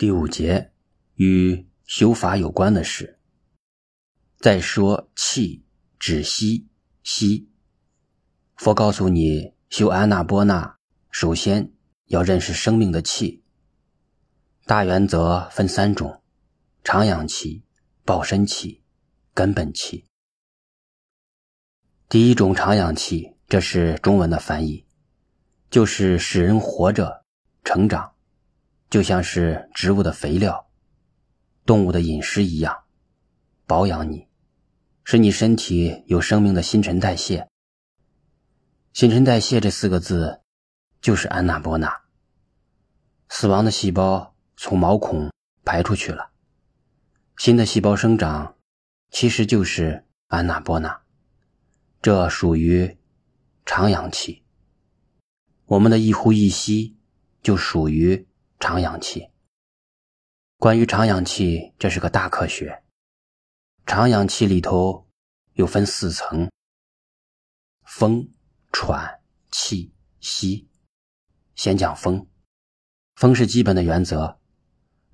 第五节与修法有关的事。再说气止息息。佛告诉你，修安那波那，首先要认识生命的气。大原则分三种：长养气、报身气、根本气。第一种长养气，这是中文的翻译，就是使人活着、成长。就像是植物的肥料、动物的饮食一样，保养你，使你身体有生命的新陈代谢。新陈代谢这四个字，就是安娜波纳。死亡的细胞从毛孔排出去了，新的细胞生长，其实就是安娜波纳。这属于长氧气。我们的一呼一吸，就属于。长氧气。关于长氧气，这是个大科学。长氧气里头又分四层：风、喘、气、息。先讲风，风是基本的原则。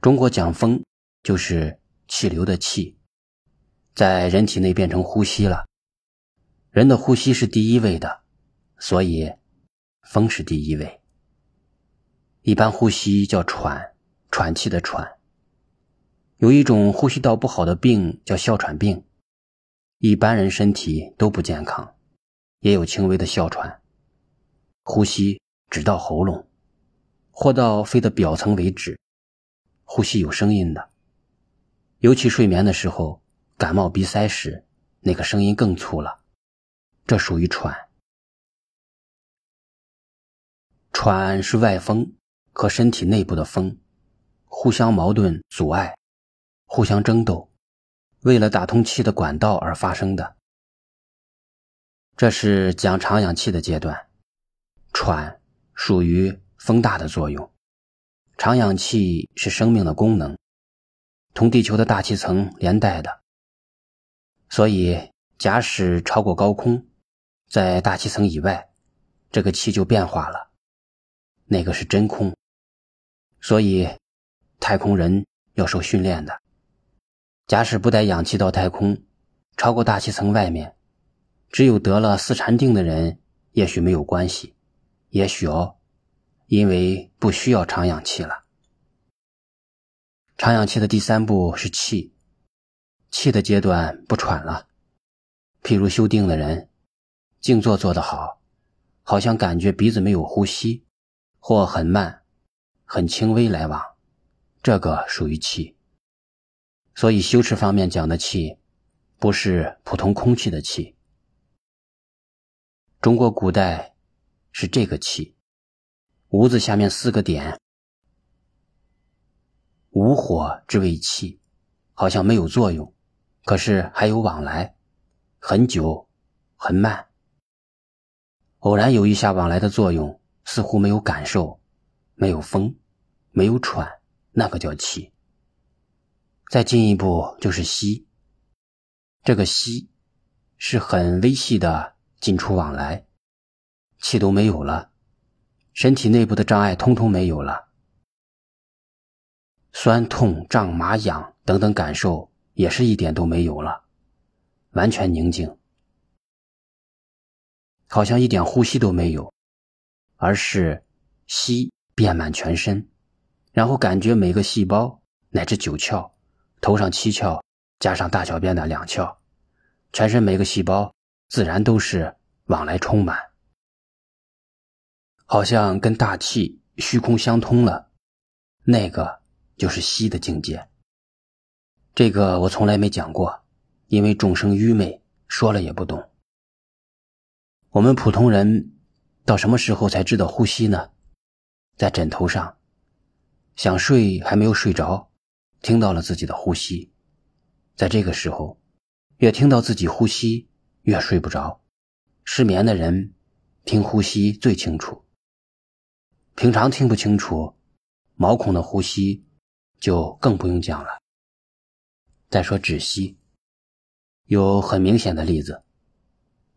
中国讲风，就是气流的气，在人体内变成呼吸了。人的呼吸是第一位的，所以风是第一位。一般呼吸叫喘，喘气的喘。有一种呼吸道不好的病叫哮喘病，一般人身体都不健康，也有轻微的哮喘。呼吸只到喉咙，或到肺的表层为止，呼吸有声音的。尤其睡眠的时候，感冒鼻塞时，那个声音更粗了，这属于喘。喘是外风。和身体内部的风互相矛盾、阻碍、互相争斗，为了打通气的管道而发生的。这是讲长氧气的阶段。喘属于风大的作用，长氧气是生命的功能，同地球的大气层连带的。所以，假使超过高空，在大气层以外，这个气就变化了，那个是真空。所以，太空人要受训练的。假使不带氧气到太空，超过大气层外面，只有得了四禅定的人，也许没有关系，也许哦，因为不需要长氧气了。长氧气的第三步是气，气的阶段不喘了。譬如修定的人，静坐做得好，好像感觉鼻子没有呼吸，或很慢。很轻微来往，这个属于气。所以修持方面讲的气，不是普通空气的气。中国古代是这个气，无字下面四个点，无火之谓气，好像没有作用，可是还有往来，很久，很慢。偶然有一下往来的作用，似乎没有感受。没有风，没有喘，那个叫气。再进一步就是息，这个息是很微细的进出往来，气都没有了，身体内部的障碍通通没有了，酸痛胀麻痒等等感受也是一点都没有了，完全宁静，好像一点呼吸都没有，而是息。遍满全身，然后感觉每个细胞乃至九窍，头上七窍加上大小便的两窍，全身每个细胞自然都是往来充满，好像跟大气虚空相通了。那个就是息的境界。这个我从来没讲过，因为众生愚昧，说了也不懂。我们普通人到什么时候才知道呼吸呢？在枕头上，想睡还没有睡着，听到了自己的呼吸，在这个时候，越听到自己呼吸越睡不着。失眠的人听呼吸最清楚，平常听不清楚，毛孔的呼吸就更不用讲了。再说止息，有很明显的例子，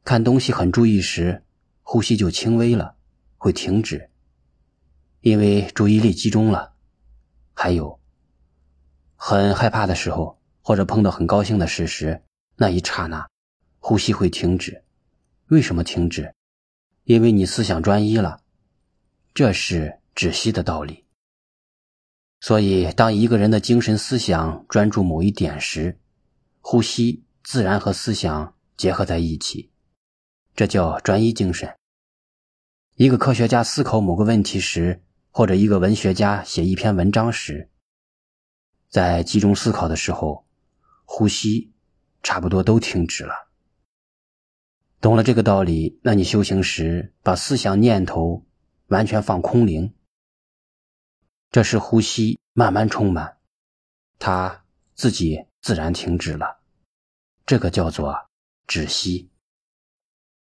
看东西很注意时，呼吸就轻微了，会停止。因为注意力集中了，还有很害怕的时候，或者碰到很高兴的事时，那一刹那，呼吸会停止。为什么停止？因为你思想专一了。这是止息的道理。所以，当一个人的精神思想专注某一点时，呼吸自然和思想结合在一起，这叫专一精神。一个科学家思考某个问题时，或者一个文学家写一篇文章时，在集中思考的时候，呼吸差不多都停止了。懂了这个道理，那你修行时把思想念头完全放空灵。这时呼吸慢慢充满，它自己自然停止了，这个叫做止息。